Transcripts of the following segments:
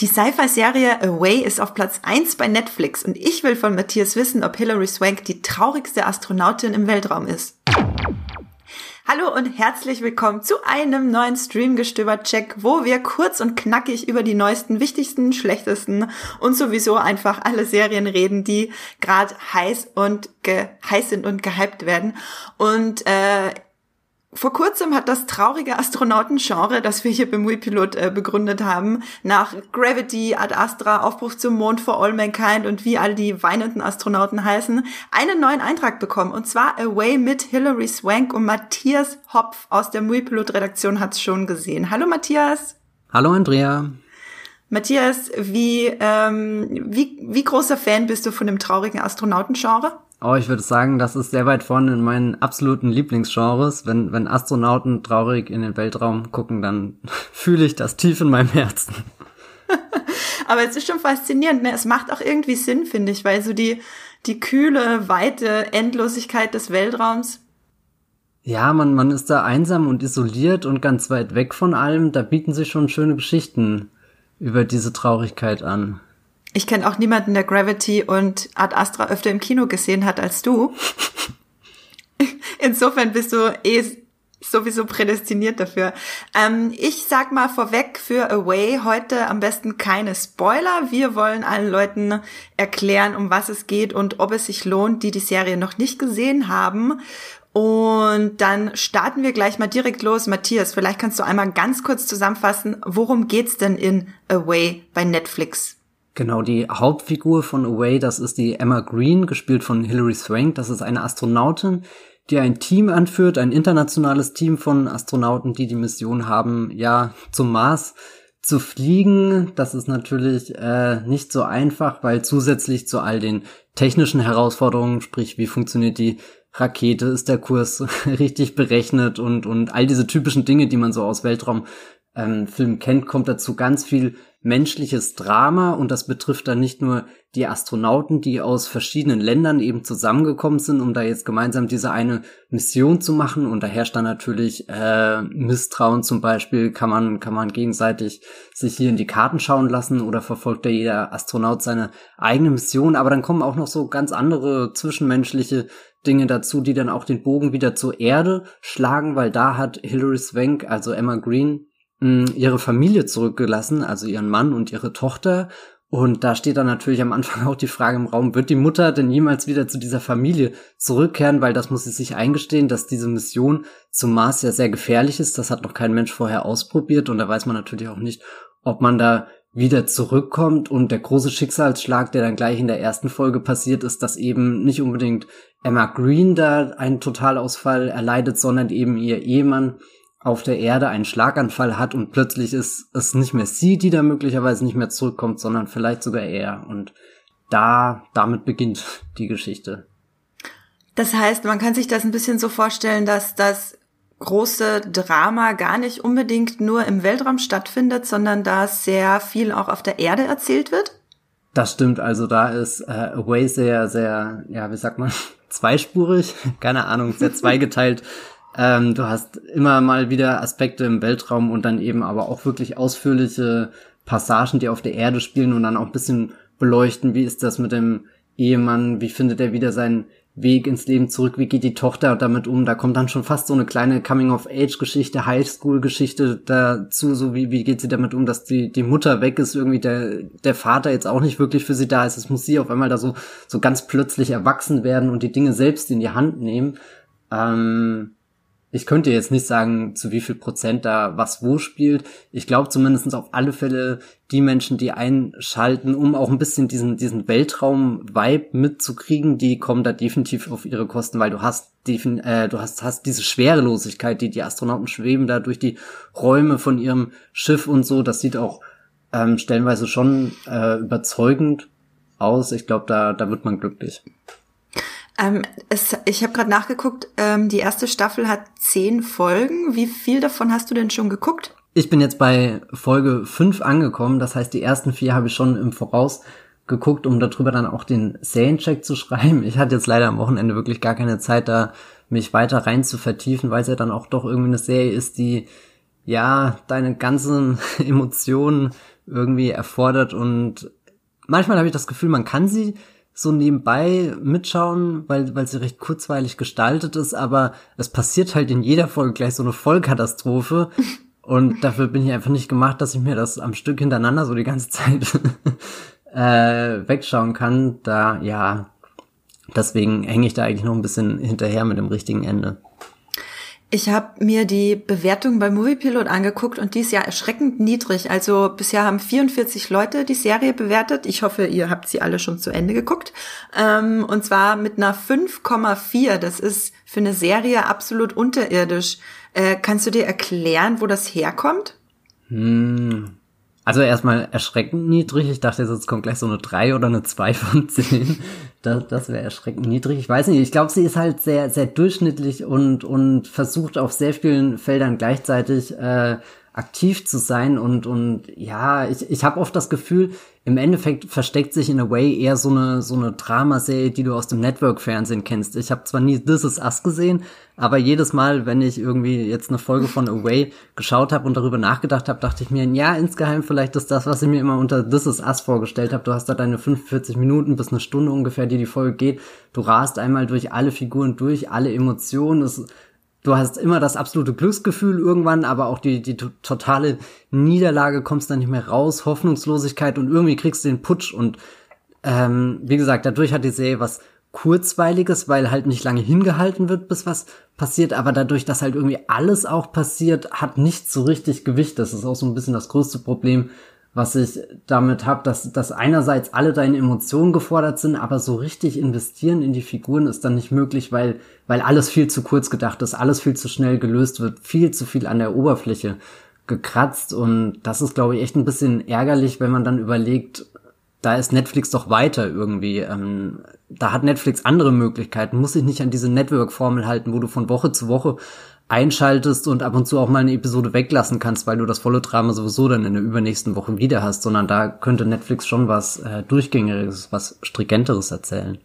Die Sci-Fi-Serie Away ist auf Platz 1 bei Netflix und ich will von Matthias wissen, ob Hilary Swank die traurigste Astronautin im Weltraum ist. Hallo und herzlich willkommen zu einem neuen Streamgestöber-Check, wo wir kurz und knackig über die neuesten, wichtigsten, schlechtesten und sowieso einfach alle Serien reden, die gerade heiß und heiß sind und gehypt werden. Und äh, vor kurzem hat das traurige Astronautengenre, das wir hier beim Muipilot äh, begründet haben, nach Gravity, Ad Astra, Aufbruch zum Mond for All Mankind und wie all die weinenden Astronauten heißen, einen neuen Eintrag bekommen. Und zwar Away mit Hilary Swank und Matthias Hopf aus der Muipilot-Redaktion hat's schon gesehen. Hallo Matthias. Hallo Andrea. Matthias, wie, ähm, wie, wie großer Fan bist du von dem traurigen Astronautengenre? Oh, ich würde sagen, das ist sehr weit vorne in meinen absoluten Lieblingsgenres. Wenn, wenn Astronauten traurig in den Weltraum gucken, dann fühle ich das tief in meinem Herzen. Aber es ist schon faszinierend, ne? Es macht auch irgendwie Sinn, finde ich, weil so die, die kühle, weite Endlosigkeit des Weltraums. Ja, man, man ist da einsam und isoliert und ganz weit weg von allem. Da bieten sich schon schöne Geschichten über diese Traurigkeit an. Ich kenne auch niemanden, der Gravity und Ad Astra öfter im Kino gesehen hat als du. Insofern bist du eh sowieso prädestiniert dafür. Ähm, ich sag mal vorweg für Away heute am besten keine Spoiler. Wir wollen allen Leuten erklären, um was es geht und ob es sich lohnt, die die Serie noch nicht gesehen haben. Und dann starten wir gleich mal direkt los. Matthias, vielleicht kannst du einmal ganz kurz zusammenfassen, worum geht's denn in Away bei Netflix? Genau, die Hauptfigur von Away, das ist die Emma Green, gespielt von Hilary Swank. Das ist eine Astronautin, die ein Team anführt, ein internationales Team von Astronauten, die die Mission haben, ja, zum Mars zu fliegen. Das ist natürlich äh, nicht so einfach, weil zusätzlich zu all den technischen Herausforderungen, sprich, wie funktioniert die Rakete, ist der Kurs richtig berechnet und, und all diese typischen Dinge, die man so aus Weltraumfilmen ähm, kennt, kommt dazu ganz viel menschliches Drama und das betrifft dann nicht nur die Astronauten, die aus verschiedenen Ländern eben zusammengekommen sind, um da jetzt gemeinsam diese eine Mission zu machen. Und da herrscht dann natürlich äh, Misstrauen zum Beispiel, kann man, kann man gegenseitig sich hier in die Karten schauen lassen oder verfolgt da jeder Astronaut seine eigene Mission, aber dann kommen auch noch so ganz andere zwischenmenschliche Dinge dazu, die dann auch den Bogen wieder zur Erde schlagen, weil da hat Hilary Swank, also Emma Green, ihre Familie zurückgelassen, also ihren Mann und ihre Tochter. Und da steht dann natürlich am Anfang auch die Frage im Raum, wird die Mutter denn jemals wieder zu dieser Familie zurückkehren? Weil das muss sie sich eingestehen, dass diese Mission zum Mars ja sehr gefährlich ist. Das hat noch kein Mensch vorher ausprobiert und da weiß man natürlich auch nicht, ob man da wieder zurückkommt. Und der große Schicksalsschlag, der dann gleich in der ersten Folge passiert ist, dass eben nicht unbedingt Emma Green da einen Totalausfall erleidet, sondern eben ihr Ehemann auf der Erde einen Schlaganfall hat und plötzlich ist es nicht mehr sie, die da möglicherweise nicht mehr zurückkommt, sondern vielleicht sogar er. Und da, damit beginnt die Geschichte. Das heißt, man kann sich das ein bisschen so vorstellen, dass das große Drama gar nicht unbedingt nur im Weltraum stattfindet, sondern da sehr viel auch auf der Erde erzählt wird? Das stimmt, also da ist äh, Away sehr, sehr, ja, wie sagt man, zweispurig, keine Ahnung, sehr zweigeteilt. Ähm, du hast immer mal wieder Aspekte im Weltraum und dann eben aber auch wirklich ausführliche Passagen, die auf der Erde spielen und dann auch ein bisschen beleuchten, wie ist das mit dem Ehemann, wie findet er wieder seinen Weg ins Leben zurück, wie geht die Tochter damit um, da kommt dann schon fast so eine kleine Coming-of-Age-Geschichte, Highschool-Geschichte dazu, so wie, wie geht sie damit um, dass die, die Mutter weg ist, irgendwie der, der Vater jetzt auch nicht wirklich für sie da ist, es muss sie auf einmal da so, so ganz plötzlich erwachsen werden und die Dinge selbst in die Hand nehmen. Ähm, ich könnte jetzt nicht sagen, zu wie viel Prozent da was wo spielt. Ich glaube zumindest auf alle Fälle die Menschen, die einschalten, um auch ein bisschen diesen, diesen Weltraum-Vibe mitzukriegen, die kommen da definitiv auf ihre Kosten, weil du hast, äh, du hast, hast diese Schwerelosigkeit, die die Astronauten schweben da durch die Räume von ihrem Schiff und so. Das sieht auch ähm, stellenweise schon äh, überzeugend aus. Ich glaube, da, da wird man glücklich. Ähm, es, ich habe gerade nachgeguckt, ähm, die erste Staffel hat zehn Folgen. Wie viel davon hast du denn schon geguckt? Ich bin jetzt bei Folge fünf angekommen. Das heißt, die ersten vier habe ich schon im Voraus geguckt, um darüber dann auch den Seriencheck zu schreiben. Ich hatte jetzt leider am Wochenende wirklich gar keine Zeit, da mich weiter rein zu vertiefen, weil es ja dann auch doch irgendwie eine Serie ist, die ja deine ganzen Emotionen irgendwie erfordert und manchmal habe ich das Gefühl, man kann sie so nebenbei mitschauen, weil, weil sie recht kurzweilig gestaltet ist, aber es passiert halt in jeder Folge gleich so eine Vollkatastrophe. Und dafür bin ich einfach nicht gemacht, dass ich mir das am Stück hintereinander so die ganze Zeit äh, wegschauen kann. Da, ja, deswegen hänge ich da eigentlich noch ein bisschen hinterher mit dem richtigen Ende. Ich habe mir die Bewertung bei Moviepilot angeguckt und die ist ja erschreckend niedrig. Also bisher haben 44 Leute die Serie bewertet. Ich hoffe, ihr habt sie alle schon zu Ende geguckt. Ähm, und zwar mit einer 5,4. Das ist für eine Serie absolut unterirdisch. Äh, kannst du dir erklären, wo das herkommt? Hm, also erstmal erschreckend niedrig. Ich dachte, jetzt kommt gleich so eine 3 oder eine 2 von 10. Das, das wäre erschreckend niedrig. Ich weiß nicht, ich glaube, sie ist halt sehr, sehr durchschnittlich und, und versucht auf sehr vielen Feldern gleichzeitig äh, aktiv zu sein. Und, und ja, ich, ich habe oft das Gefühl, im Endeffekt versteckt sich in a way eher so eine so eine Dramaserie, die du aus dem Network-Fernsehen kennst. Ich habe zwar nie This Is Us gesehen, aber jedes Mal, wenn ich irgendwie jetzt eine Folge von Away geschaut habe und darüber nachgedacht habe, dachte ich mir, ja, insgeheim vielleicht ist das, was ich mir immer unter This Is Us vorgestellt habe. Du hast da deine 45 Minuten bis eine Stunde ungefähr, die die Folge geht. Du rast einmal durch alle Figuren durch, alle Emotionen. Es du hast immer das absolute Glücksgefühl irgendwann, aber auch die, die totale Niederlage kommst dann nicht mehr raus, Hoffnungslosigkeit und irgendwie kriegst du den Putsch und ähm, wie gesagt, dadurch hat die Serie was Kurzweiliges, weil halt nicht lange hingehalten wird, bis was passiert, aber dadurch, dass halt irgendwie alles auch passiert, hat nicht so richtig Gewicht. Das ist auch so ein bisschen das größte Problem was ich damit habe, dass, dass einerseits alle deine Emotionen gefordert sind, aber so richtig investieren in die Figuren ist dann nicht möglich, weil, weil alles viel zu kurz gedacht ist, alles viel zu schnell gelöst wird, viel zu viel an der Oberfläche gekratzt und das ist, glaube ich, echt ein bisschen ärgerlich, wenn man dann überlegt, da ist Netflix doch weiter irgendwie. Ähm, da hat Netflix andere Möglichkeiten, muss sich nicht an diese Network-Formel halten, wo du von Woche zu Woche einschaltest und ab und zu auch mal eine Episode weglassen kannst, weil du das volle Drama sowieso dann in der übernächsten Woche wieder hast, sondern da könnte Netflix schon was äh, durchgängiges, was stringenteres erzählen.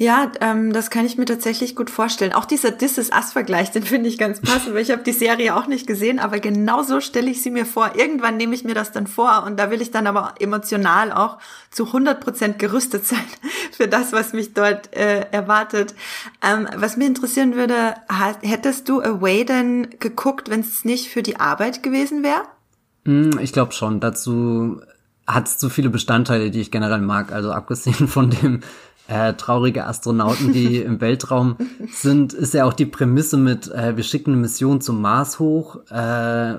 Ja, ähm, das kann ich mir tatsächlich gut vorstellen. Auch dieser This is Us-Vergleich, den finde ich ganz passend, weil ich habe die Serie auch nicht gesehen, aber genau so stelle ich sie mir vor. Irgendwann nehme ich mir das dann vor und da will ich dann aber emotional auch zu 100 Prozent gerüstet sein für das, was mich dort äh, erwartet. Ähm, was mir interessieren würde, hättest du Away denn geguckt, wenn es nicht für die Arbeit gewesen wäre? Hm, ich glaube schon. Dazu hat es zu viele Bestandteile, die ich generell mag. Also abgesehen von dem äh, traurige Astronauten, die im Weltraum sind, ist ja auch die Prämisse mit, äh, wir schicken eine Mission zum Mars hoch. Äh,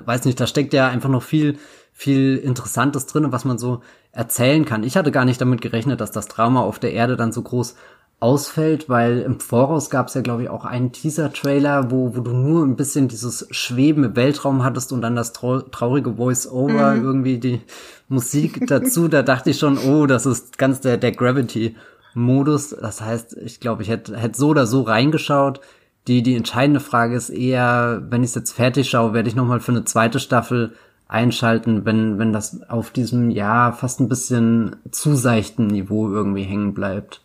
weiß nicht, da steckt ja einfach noch viel, viel Interessantes drin, was man so erzählen kann. Ich hatte gar nicht damit gerechnet, dass das Drama auf der Erde dann so groß ausfällt, weil im Voraus gab es ja, glaube ich, auch einen Teaser-Trailer, wo, wo du nur ein bisschen dieses Schweben im Weltraum hattest und dann das traurige Voice-Over, mhm. irgendwie die Musik dazu. da dachte ich schon, oh, das ist ganz der, der Gravity Modus. Das heißt, ich glaube, ich hätte hätte so oder so reingeschaut. Die, die entscheidende Frage ist eher, wenn ich es jetzt fertig schaue, werde ich nochmal für eine zweite Staffel einschalten, wenn, wenn das auf diesem, ja, fast ein bisschen zu seichten Niveau irgendwie hängen bleibt.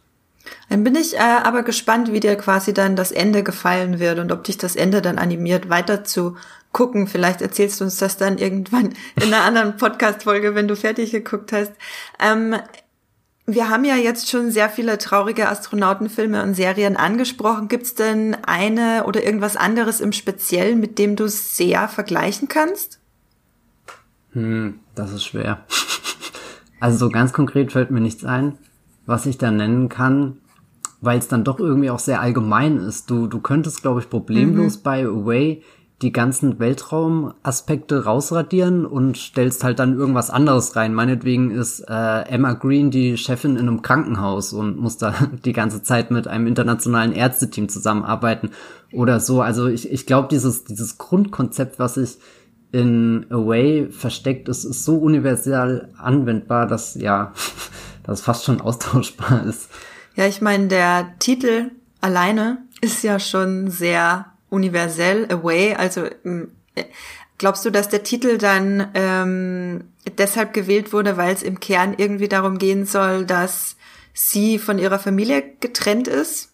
Dann bin ich äh, aber gespannt, wie dir quasi dann das Ende gefallen wird und ob dich das Ende dann animiert, weiter zu gucken. Vielleicht erzählst du uns das dann irgendwann in einer anderen Podcast-Folge, wenn du fertig geguckt hast. Ähm, wir haben ja jetzt schon sehr viele traurige Astronautenfilme und Serien angesprochen. Gibt es denn eine oder irgendwas anderes im Speziellen, mit dem du sehr vergleichen kannst? Hm, das ist schwer. Also so ganz konkret fällt mir nichts ein, was ich da nennen kann, weil es dann doch irgendwie auch sehr allgemein ist. Du, du könntest, glaube ich, problemlos mhm. bei Away die ganzen Weltraumaspekte rausradieren und stellst halt dann irgendwas anderes rein. Meinetwegen ist äh, Emma Green die Chefin in einem Krankenhaus und muss da die ganze Zeit mit einem internationalen Ärzteteam zusammenarbeiten oder so. Also ich, ich glaube, dieses, dieses Grundkonzept, was sich in Away versteckt ist, ist so universal anwendbar, dass ja, das fast schon austauschbar ist. Ja, ich meine, der Titel alleine ist ja schon sehr universell Away. Also ähm, glaubst du, dass der Titel dann ähm, deshalb gewählt wurde, weil es im Kern irgendwie darum gehen soll, dass sie von ihrer Familie getrennt ist?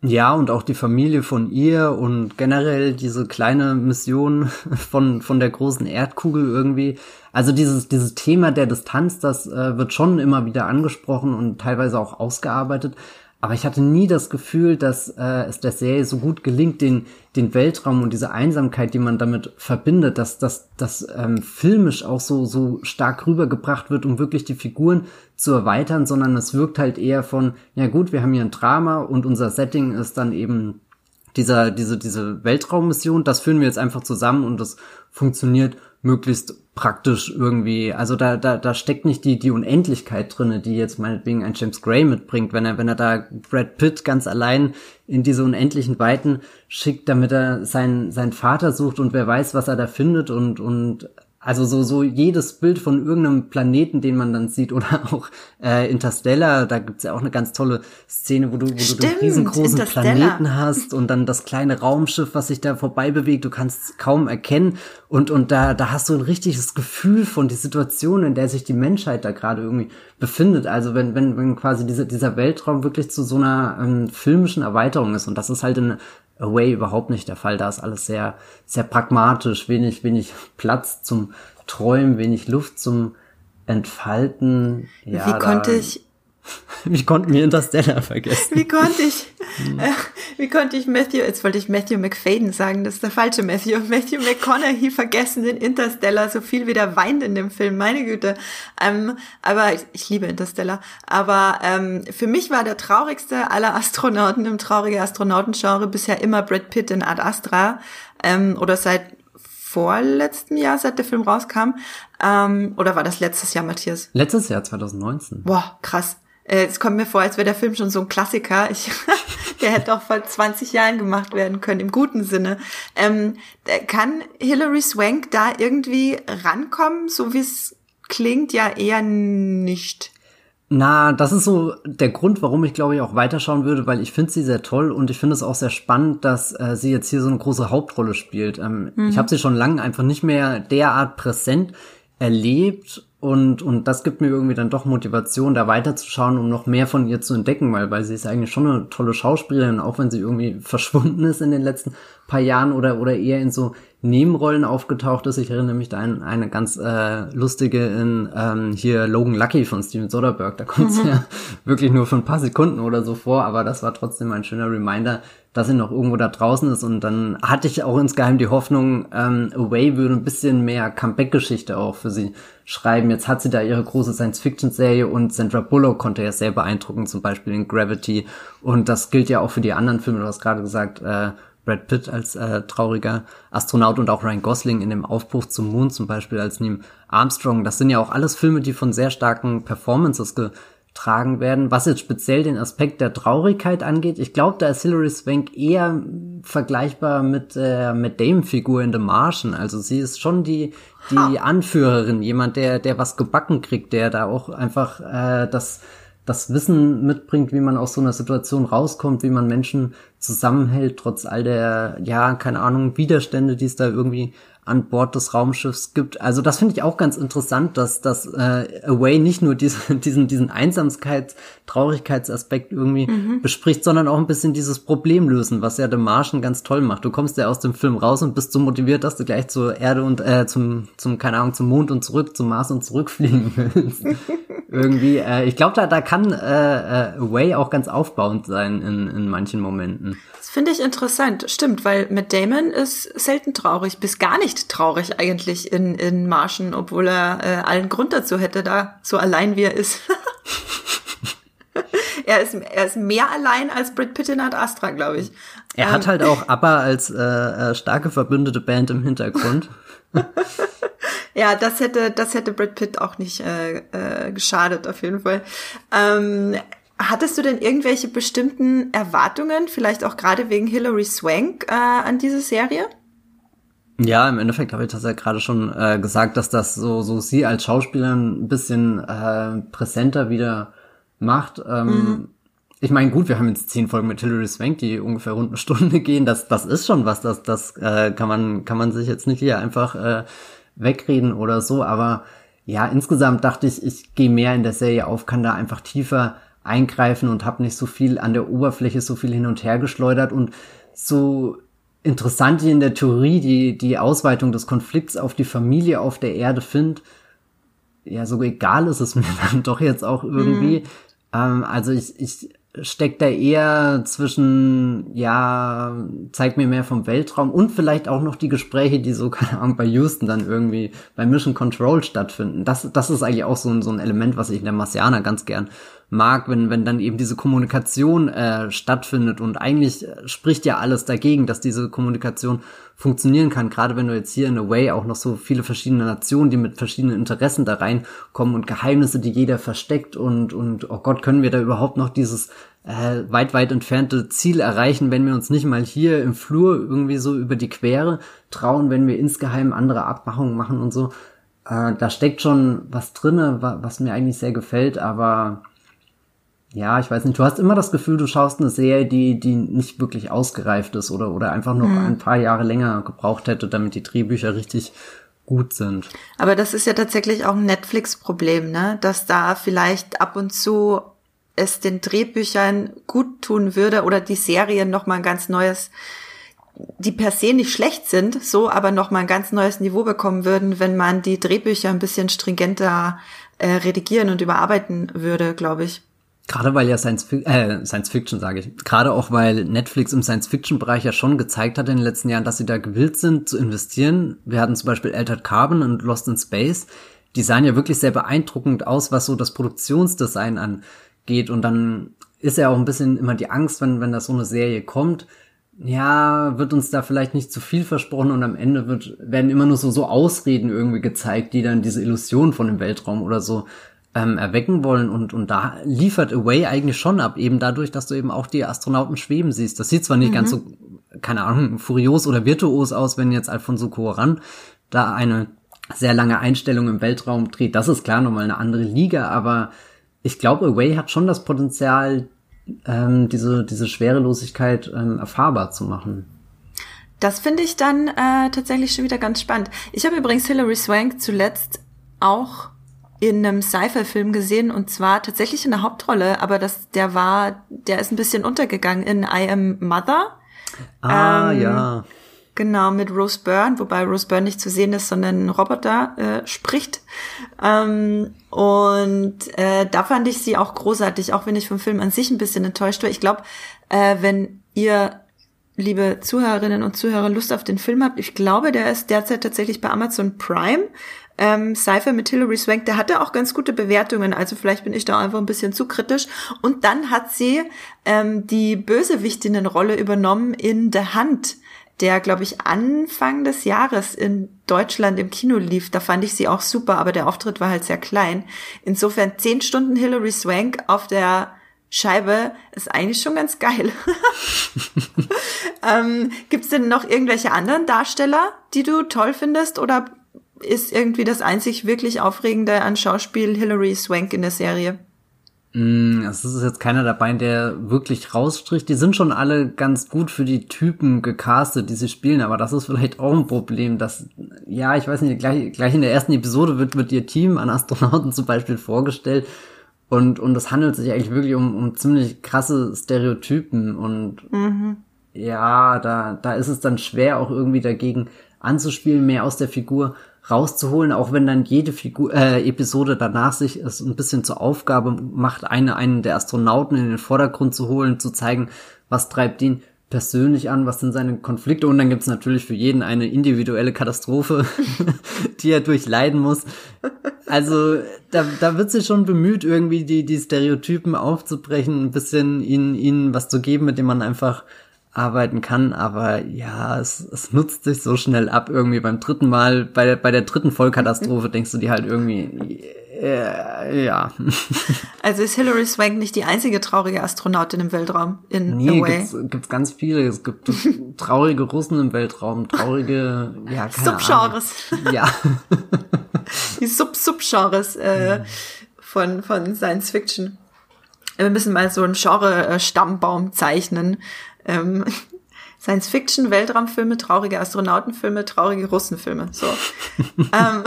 Ja, und auch die Familie von ihr und generell diese kleine Mission von, von der großen Erdkugel irgendwie. Also dieses, dieses Thema der Distanz, das äh, wird schon immer wieder angesprochen und teilweise auch ausgearbeitet. Aber ich hatte nie das Gefühl, dass äh, es der Serie so gut gelingt, den, den Weltraum und diese Einsamkeit, die man damit verbindet, dass dass das ähm, filmisch auch so, so stark rübergebracht wird, um wirklich die Figuren zu erweitern, sondern es wirkt halt eher von, ja gut, wir haben hier ein Drama und unser Setting ist dann eben dieser, diese, diese Weltraummission, das führen wir jetzt einfach zusammen und das funktioniert möglichst praktisch irgendwie. Also da, da, da steckt nicht die, die Unendlichkeit drinne, die jetzt meinetwegen ein James Gray mitbringt, wenn er, wenn er da Brad Pitt ganz allein in diese unendlichen Weiten schickt, damit er seinen, seinen Vater sucht und wer weiß, was er da findet und, und also so, so jedes Bild von irgendeinem Planeten, den man dann sieht, oder auch äh, Interstellar, da gibt's ja auch eine ganz tolle Szene, wo du, wo Stimmt, du den riesengroßen Planeten hast und dann das kleine Raumschiff, was sich da vorbei bewegt, du kannst kaum erkennen. Und, und da, da hast du ein richtiges Gefühl von die Situation, in der sich die Menschheit da gerade irgendwie befindet. Also wenn, wenn, wenn quasi diese, dieser Weltraum wirklich zu so einer ähm, filmischen Erweiterung ist. Und das ist halt in Away überhaupt nicht der Fall. Da ist alles sehr, sehr pragmatisch, wenig, wenig Platz zum Träumen, wenig Luft zum Entfalten. Ja, Wie konnte ich wie konnten wir Interstellar vergessen? Wie konnte ich, hm. äh, wie konnte ich Matthew, jetzt wollte ich Matthew McFadden sagen, das ist der falsche Matthew, Matthew McConaughey vergessen in Interstellar, so viel wie der weint in dem Film, meine Güte. Ähm, aber ich, ich, liebe Interstellar. Aber ähm, für mich war der traurigste aller Astronauten im traurigen Astronautengenre bisher immer Brad Pitt in Ad Astra ähm, oder seit vorletztem Jahr, seit der Film rauskam. Ähm, oder war das letztes Jahr, Matthias? Letztes Jahr, 2019. Boah, krass. Äh, es kommt mir vor, als wäre der Film schon so ein Klassiker. Ich, der hätte auch vor 20 Jahren gemacht werden können, im guten Sinne. Ähm, kann Hilary Swank da irgendwie rankommen, so wie es klingt? Ja, eher nicht. Na, das ist so der Grund, warum ich glaube ich auch weiterschauen würde, weil ich finde sie sehr toll und ich finde es auch sehr spannend, dass äh, sie jetzt hier so eine große Hauptrolle spielt. Ähm, mhm. Ich habe sie schon lange einfach nicht mehr derart präsent erlebt und, und das gibt mir irgendwie dann doch Motivation, da weiterzuschauen, um noch mehr von ihr zu entdecken, weil, weil sie ist eigentlich schon eine tolle Schauspielerin, auch wenn sie irgendwie verschwunden ist in den letzten paar Jahren oder, oder eher in so Nebenrollen aufgetaucht ist. Ich erinnere mich da an eine ganz äh, lustige in ähm, hier Logan Lucky von Steven Soderbergh. Da kommt sie mhm. ja wirklich nur für ein paar Sekunden oder so vor, aber das war trotzdem ein schöner Reminder, dass sie noch irgendwo da draußen ist. Und dann hatte ich auch insgeheim die Hoffnung, ähm, Away würde ein bisschen mehr Comeback-Geschichte auch für sie schreiben. Jetzt hat sie da ihre große Science-Fiction-Serie und Sandra Bullock konnte ja sehr beeindrucken, zum Beispiel in Gravity. Und das gilt ja auch für die anderen Filme. Du hast gerade gesagt, äh, Brad Pitt als äh, trauriger Astronaut und auch Ryan Gosling in dem Aufbruch zum Mond zum Beispiel als Neil Armstrong. Das sind ja auch alles Filme, die von sehr starken Performances getragen werden. Was jetzt speziell den Aspekt der Traurigkeit angeht, ich glaube, da ist Hilary Swank eher vergleichbar mit äh, mit Dame-Figur in The Martian. Also sie ist schon die die Anführerin, jemand, der der was gebacken kriegt, der da auch einfach äh, das das Wissen mitbringt, wie man aus so einer Situation rauskommt, wie man Menschen zusammenhält, trotz all der, ja, keine Ahnung, Widerstände, die es da irgendwie an Bord des Raumschiffs gibt. Also das finde ich auch ganz interessant, dass dass äh, Away nicht nur diese, diesen diesen Einsamkeits Traurigkeitsaspekt irgendwie mhm. bespricht, sondern auch ein bisschen dieses Problem lösen, was ja The Martian ganz toll macht. Du kommst ja aus dem Film raus und bist so motiviert, dass du gleich zur Erde und äh, zum zum keine Ahnung zum Mond und zurück zum Mars und zurückfliegen willst. irgendwie, äh, ich glaube da da kann äh, äh, Away auch ganz aufbauend sein in in manchen Momenten. Das finde ich interessant, stimmt, weil mit Damon ist selten traurig, bis gar nicht traurig eigentlich in, in Marschen, obwohl er äh, allen Grund dazu hätte, da so allein wie er ist. er, ist er ist mehr allein als Brad Pitt in Ad Astra, glaube ich. Er ähm. hat halt auch ABBA als äh, äh, starke verbündete Band im Hintergrund. ja, das hätte, das hätte Brad Pitt auch nicht äh, äh, geschadet, auf jeden Fall. Ähm, Hattest du denn irgendwelche bestimmten Erwartungen, vielleicht auch gerade wegen Hilary Swank, äh, an diese Serie? Ja, im Endeffekt habe ich das ja gerade schon äh, gesagt, dass das so, so sie als Schauspielerin ein bisschen äh, präsenter wieder macht. Ähm, mhm. Ich meine, gut, wir haben jetzt zehn Folgen mit Hilary Swank, die ungefähr rund eine Stunde gehen. Das, das ist schon was, das, das äh, kann man, kann man sich jetzt nicht hier einfach äh, wegreden oder so. Aber ja, insgesamt dachte ich, ich gehe mehr in der Serie auf, kann da einfach tiefer eingreifen und habe nicht so viel an der Oberfläche so viel hin und her geschleudert und so interessant in der Theorie die, die Ausweitung des Konflikts auf die Familie auf der Erde finde, ja, so egal ist es mir dann doch jetzt auch irgendwie. Mhm. Ähm, also ich, ich steckt da eher zwischen, ja, zeigt mir mehr vom Weltraum und vielleicht auch noch die Gespräche, die so, keine Ahnung, bei Houston dann irgendwie bei Mission Control stattfinden. Das, das ist eigentlich auch so ein, so ein Element, was ich in der Marcianer ganz gern mag, wenn, wenn dann eben diese Kommunikation äh, stattfindet und eigentlich spricht ja alles dagegen, dass diese Kommunikation funktionieren kann, gerade wenn du jetzt hier in Away auch noch so viele verschiedene Nationen, die mit verschiedenen Interessen da reinkommen und Geheimnisse, die jeder versteckt und, und oh Gott, können wir da überhaupt noch dieses äh, weit, weit entfernte Ziel erreichen, wenn wir uns nicht mal hier im Flur irgendwie so über die Quere trauen, wenn wir insgeheim andere Abmachungen machen und so. Äh, da steckt schon was drinne, was mir eigentlich sehr gefällt, aber ja, ich weiß nicht, du hast immer das Gefühl, du schaust eine Serie, die, die nicht wirklich ausgereift ist oder, oder einfach noch mhm. ein paar Jahre länger gebraucht hätte, damit die Drehbücher richtig gut sind. Aber das ist ja tatsächlich auch ein Netflix-Problem, ne? Dass da vielleicht ab und zu es den Drehbüchern gut tun würde oder die Serien noch mal ein ganz neues, die per se nicht schlecht sind, so aber noch mal ein ganz neues Niveau bekommen würden, wenn man die Drehbücher ein bisschen stringenter äh, redigieren und überarbeiten würde, glaube ich. Gerade weil ja Science, äh, Science Fiction, sage ich. Gerade auch weil Netflix im Science Fiction Bereich ja schon gezeigt hat in den letzten Jahren, dass sie da gewillt sind zu investieren. Wir hatten zum Beispiel Altered Carbon und Lost in Space. Die sahen ja wirklich sehr beeindruckend aus, was so das Produktionsdesign angeht. Und dann ist ja auch ein bisschen immer die Angst, wenn, wenn da so eine Serie kommt. Ja, wird uns da vielleicht nicht zu viel versprochen und am Ende wird, werden immer nur so, so Ausreden irgendwie gezeigt, die dann diese Illusion von dem Weltraum oder so ähm, erwecken wollen und, und da liefert Away eigentlich schon ab, eben dadurch, dass du eben auch die Astronauten schweben siehst. Das sieht zwar nicht mhm. ganz so, keine Ahnung, furios oder virtuos aus, wenn jetzt Alfonso Cuarón da eine sehr lange Einstellung im Weltraum dreht. Das ist klar nochmal eine andere Liga, aber ich glaube, Away hat schon das Potenzial, ähm, diese, diese Schwerelosigkeit ähm, erfahrbar zu machen. Das finde ich dann äh, tatsächlich schon wieder ganz spannend. Ich habe übrigens Hilary Swank zuletzt auch in einem Sci-Fi-Film gesehen und zwar tatsächlich in der Hauptrolle, aber das, der war, der ist ein bisschen untergegangen in I Am Mother. Ah, ähm, ja. Genau, mit Rose Byrne, wobei Rose Byrne nicht zu sehen ist, sondern ein Roboter äh, spricht. Ähm, und äh, da fand ich sie auch großartig, auch wenn ich vom Film an sich ein bisschen enttäuscht war. Ich glaube, äh, wenn ihr liebe Zuhörerinnen und Zuhörer Lust auf den Film habt, ich glaube, der ist derzeit tatsächlich bei Amazon Prime ähm, Cypher mit Hilary Swank, der hatte auch ganz gute Bewertungen, also vielleicht bin ich da einfach ein bisschen zu kritisch. Und dann hat sie ähm, die Bösewichtinnenrolle übernommen in The Hand, der, glaube ich, Anfang des Jahres in Deutschland im Kino lief. Da fand ich sie auch super, aber der Auftritt war halt sehr klein. Insofern zehn Stunden Hilary Swank auf der Scheibe ist eigentlich schon ganz geil. ähm, Gibt es denn noch irgendwelche anderen Darsteller, die du toll findest oder ist irgendwie das einzig wirklich Aufregende an Schauspiel Hilary Swank in der Serie. Mm, es ist jetzt keiner dabei, der wirklich rausstrich. Die sind schon alle ganz gut für die Typen gecastet, die sie spielen, aber das ist vielleicht auch ein Problem, dass, ja, ich weiß nicht, gleich, gleich in der ersten Episode wird, wird ihr Team an Astronauten zum Beispiel vorgestellt und, und es handelt sich eigentlich wirklich um, um ziemlich krasse Stereotypen und mhm. ja, da, da ist es dann schwer auch irgendwie dagegen anzuspielen, mehr aus der Figur rauszuholen, auch wenn dann jede Figur, äh, Episode danach sich es ein bisschen zur Aufgabe macht, eine, einen der Astronauten in den Vordergrund zu holen, zu zeigen, was treibt ihn persönlich an, was sind seine Konflikte. Und dann gibt's natürlich für jeden eine individuelle Katastrophe, die er durchleiden muss. Also da, da wird sich schon bemüht, irgendwie die, die Stereotypen aufzubrechen, ein bisschen ihnen, ihnen was zu geben, mit dem man einfach arbeiten kann, aber ja, es, es nutzt sich so schnell ab irgendwie beim dritten Mal, bei der, bei der dritten Vollkatastrophe denkst du dir halt irgendwie, äh, ja. Also ist Hilary Swank nicht die einzige traurige Astronautin im Weltraum in nee, Away? Gibt's, gibt's ganz viele. Es gibt traurige Russen im Weltraum, traurige, ja, keine Subgenres. Ahnung. Ja. Die Sub-Subgenres äh, von, von Science Fiction. Wir müssen mal so einen Genre-Stammbaum zeichnen ähm, Science-Fiction, Weltraumfilme, traurige Astronautenfilme, traurige Russenfilme. So. ähm,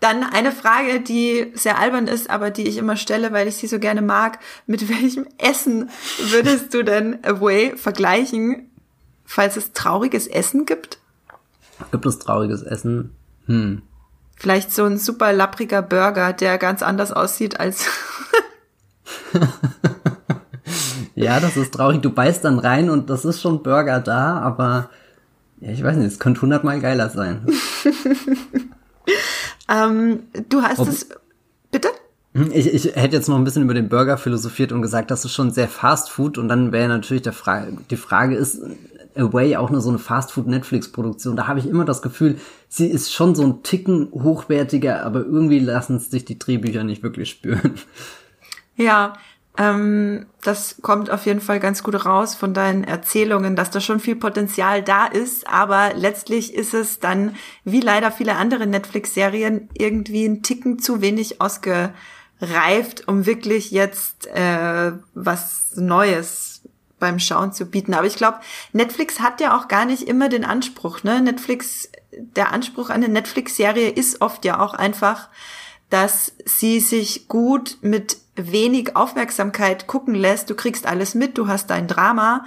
Dann eine Frage, die sehr albern ist, aber die ich immer stelle, weil ich sie so gerne mag. Mit welchem Essen würdest du denn Away vergleichen, falls es trauriges Essen gibt? Gibt es trauriges Essen? Hm. Vielleicht so ein super lappriger Burger, der ganz anders aussieht als. ja, das ist traurig. Du beißt dann rein und das ist schon Burger da, aber ja, ich weiß nicht, es könnte hundertmal geiler sein. ähm, du hast Ob es. Bitte? Hm, ich, ich hätte jetzt noch ein bisschen über den Burger philosophiert und gesagt, das ist schon sehr Fast Food und dann wäre natürlich der Frage, die Frage ist, Away auch nur so eine Fast-Food-Netflix-Produktion. Da habe ich immer das Gefühl, sie ist schon so ein Ticken hochwertiger, aber irgendwie lassen sich die Drehbücher nicht wirklich spüren. Ja, ähm, das kommt auf jeden Fall ganz gut raus von deinen Erzählungen, dass da schon viel Potenzial da ist, aber letztlich ist es dann, wie leider viele andere Netflix-Serien, irgendwie ein Ticken zu wenig ausgereift, um wirklich jetzt äh, was Neues beim Schauen zu bieten. Aber ich glaube, Netflix hat ja auch gar nicht immer den Anspruch. Ne? Netflix, der Anspruch an eine Netflix-Serie ist oft ja auch einfach, dass sie sich gut mit wenig Aufmerksamkeit gucken lässt. Du kriegst alles mit, du hast dein Drama.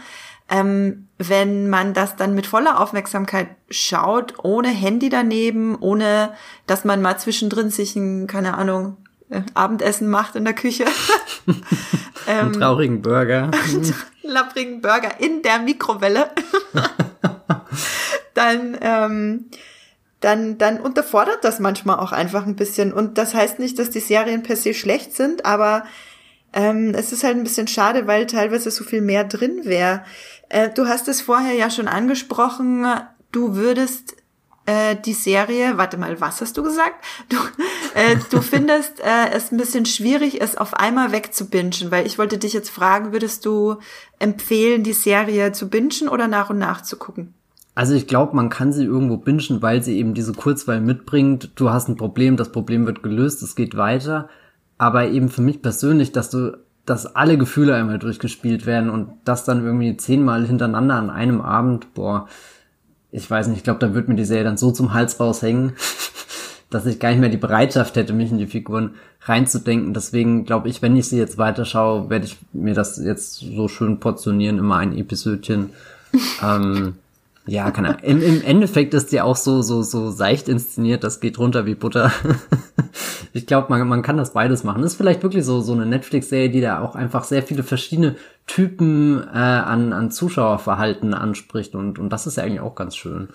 Ähm, wenn man das dann mit voller Aufmerksamkeit schaut, ohne Handy daneben, ohne dass man mal zwischendrin sich ein, keine Ahnung, äh, Abendessen macht in der Küche. ähm, Einen traurigen Burger. lapprigen Burger in der Mikrowelle. dann, ähm, dann, dann unterfordert das manchmal auch einfach ein bisschen. Und das heißt nicht, dass die Serien per se schlecht sind, aber ähm, es ist halt ein bisschen schade, weil teilweise so viel mehr drin wäre. Äh, du hast es vorher ja schon angesprochen, du würdest äh, die Serie, warte mal, was hast du gesagt? Du, äh, du findest äh, es ein bisschen schwierig, es auf einmal wegzubingen, weil ich wollte dich jetzt fragen, würdest du empfehlen, die Serie zu bingen oder nach und nach zu gucken? Also ich glaube, man kann sie irgendwo bingen, weil sie eben diese Kurzweil mitbringt. Du hast ein Problem, das Problem wird gelöst, es geht weiter. Aber eben für mich persönlich, dass du, dass alle Gefühle einmal durchgespielt werden und das dann irgendwie zehnmal hintereinander an einem Abend, boah, ich weiß nicht, ich glaube, da wird mir die Serie dann so zum Hals raushängen, dass ich gar nicht mehr die Bereitschaft hätte, mich in die Figuren reinzudenken. Deswegen glaube ich, wenn ich sie jetzt weiterschaue, werde ich mir das jetzt so schön portionieren, immer ein Episödchen. ähm, ja, keine Ahnung. Im, Im Endeffekt ist die auch so, so, so seicht inszeniert, das geht runter wie Butter. ich glaube, man, man kann das beides machen. Das ist vielleicht wirklich so, so eine Netflix-Serie, die da auch einfach sehr viele verschiedene Typen äh, an, an Zuschauerverhalten anspricht und, und das ist ja eigentlich auch ganz schön.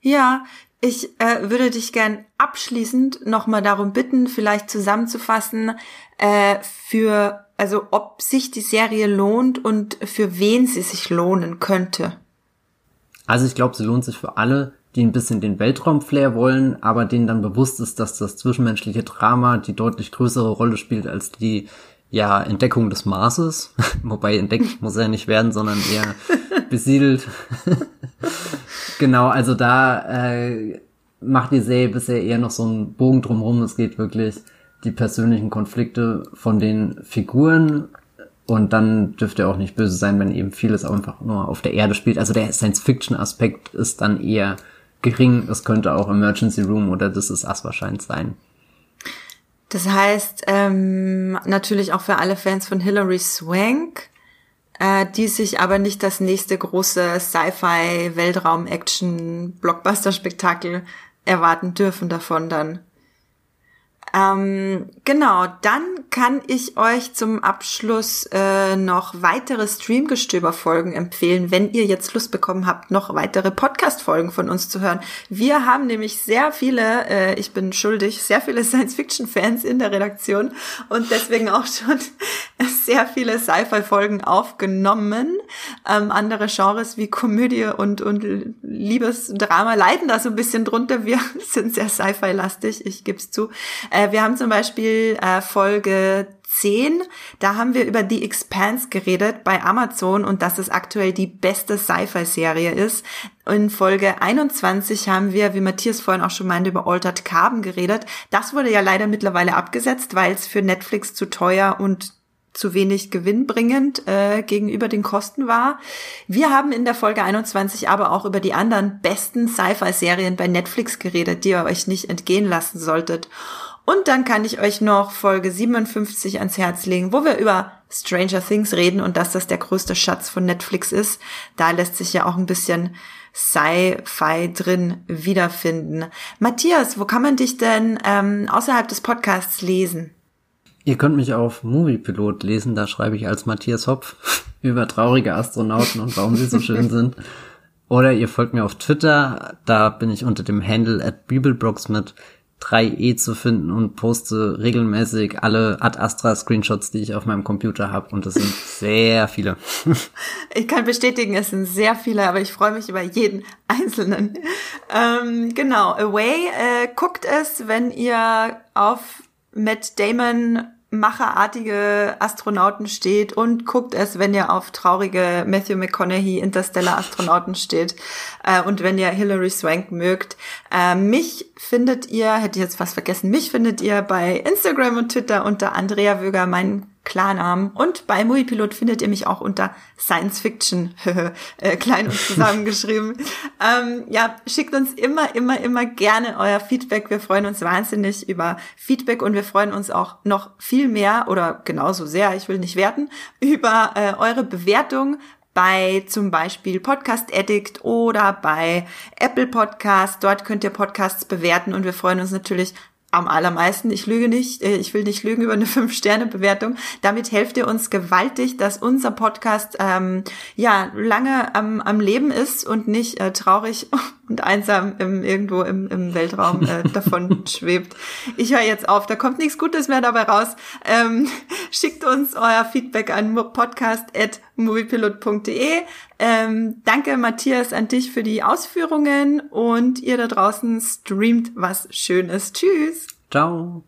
Ja, ich äh, würde dich gern abschließend nochmal darum bitten, vielleicht zusammenzufassen, äh, für, also ob sich die Serie lohnt und für wen sie sich lohnen könnte. Also ich glaube, sie lohnt sich für alle, die ein bisschen den Weltraum-Flair wollen, aber denen dann bewusst ist, dass das zwischenmenschliche Drama die deutlich größere Rolle spielt als die ja, Entdeckung des Marses. Wobei entdeckt muss er nicht werden, sondern eher besiedelt. genau, also da äh, macht die Serie bisher eher noch so einen Bogen drumherum. Es geht wirklich die persönlichen Konflikte von den Figuren und dann dürfte er auch nicht böse sein, wenn eben vieles einfach nur auf der Erde spielt. Also der Science-Fiction-Aspekt ist dann eher gering. Es könnte auch Emergency Room oder This Is Us wahrscheinlich sein. Das heißt, ähm, natürlich auch für alle Fans von Hilary Swank, äh, die sich aber nicht das nächste große Sci-Fi-Weltraum-Action-Blockbuster-Spektakel erwarten dürfen davon dann. Ähm, genau, dann kann ich euch zum Abschluss äh, noch weitere Streamgestöber-Folgen empfehlen, wenn ihr jetzt Lust bekommen habt, noch weitere Podcast-Folgen von uns zu hören. Wir haben nämlich sehr viele, äh, ich bin schuldig, sehr viele Science-Fiction-Fans in der Redaktion und deswegen auch schon sehr viele Sci-Fi-Folgen aufgenommen. Ähm, andere Genres wie Komödie und, und Liebesdrama leiden da so ein bisschen drunter. Wir sind sehr Sci-Fi-lastig, ich gebe es zu. Äh, wir haben zum Beispiel äh, Folge 10, da haben wir über The Expanse geredet bei Amazon und dass es aktuell die beste Sci-Fi-Serie ist. In Folge 21 haben wir, wie Matthias vorhin auch schon meinte, über Altered Carbon geredet. Das wurde ja leider mittlerweile abgesetzt, weil es für Netflix zu teuer und zu wenig gewinnbringend äh, gegenüber den Kosten war. Wir haben in der Folge 21 aber auch über die anderen besten Sci-Fi-Serien bei Netflix geredet, die ihr euch nicht entgehen lassen solltet. Und dann kann ich euch noch Folge 57 ans Herz legen, wo wir über Stranger Things reden und dass das der größte Schatz von Netflix ist. Da lässt sich ja auch ein bisschen Sci-Fi drin wiederfinden. Matthias, wo kann man dich denn ähm, außerhalb des Podcasts lesen? Ihr könnt mich auf Moviepilot lesen, da schreibe ich als Matthias Hopf über traurige Astronauten und warum sie so schön sind. Oder ihr folgt mir auf Twitter, da bin ich unter dem Handle at Bibelbrooks mit 3e zu finden und poste regelmäßig alle Ad Astra Screenshots, die ich auf meinem Computer habe und das sind sehr viele. Ich kann bestätigen, es sind sehr viele, aber ich freue mich über jeden einzelnen. Ähm, genau, Away äh, guckt es, wenn ihr auf Matt Damon macherartige Astronauten steht und guckt es, wenn ihr auf traurige Matthew McConaughey Interstellar Astronauten steht äh, und wenn ihr Hilary Swank mögt. Äh, mich findet ihr, hätte ich jetzt fast vergessen, mich findet ihr bei Instagram und Twitter unter Andrea Wöger, mein Klarnamen. Und bei Moviepilot findet ihr mich auch unter Science Fiction, äh, klein und zusammengeschrieben. ähm, ja, schickt uns immer, immer, immer gerne euer Feedback. Wir freuen uns wahnsinnig über Feedback und wir freuen uns auch noch viel mehr oder genauso sehr, ich will nicht werten, über äh, eure Bewertung bei zum Beispiel Podcast Addict oder bei Apple Podcast. Dort könnt ihr Podcasts bewerten und wir freuen uns natürlich am allermeisten, ich lüge nicht, äh, ich will nicht lügen über eine Fünf-Sterne-Bewertung. Damit helft ihr uns gewaltig, dass unser Podcast ähm, ja lange am, am Leben ist und nicht äh, traurig und einsam im, irgendwo im, im Weltraum äh, davon schwebt. Ich höre jetzt auf, da kommt nichts Gutes mehr dabei raus. Ähm, schickt uns euer Feedback an podcast.moviepilot.de. Ähm, danke, Matthias, an dich für die Ausführungen und ihr da draußen streamt was Schönes. Tschüss. Ciao.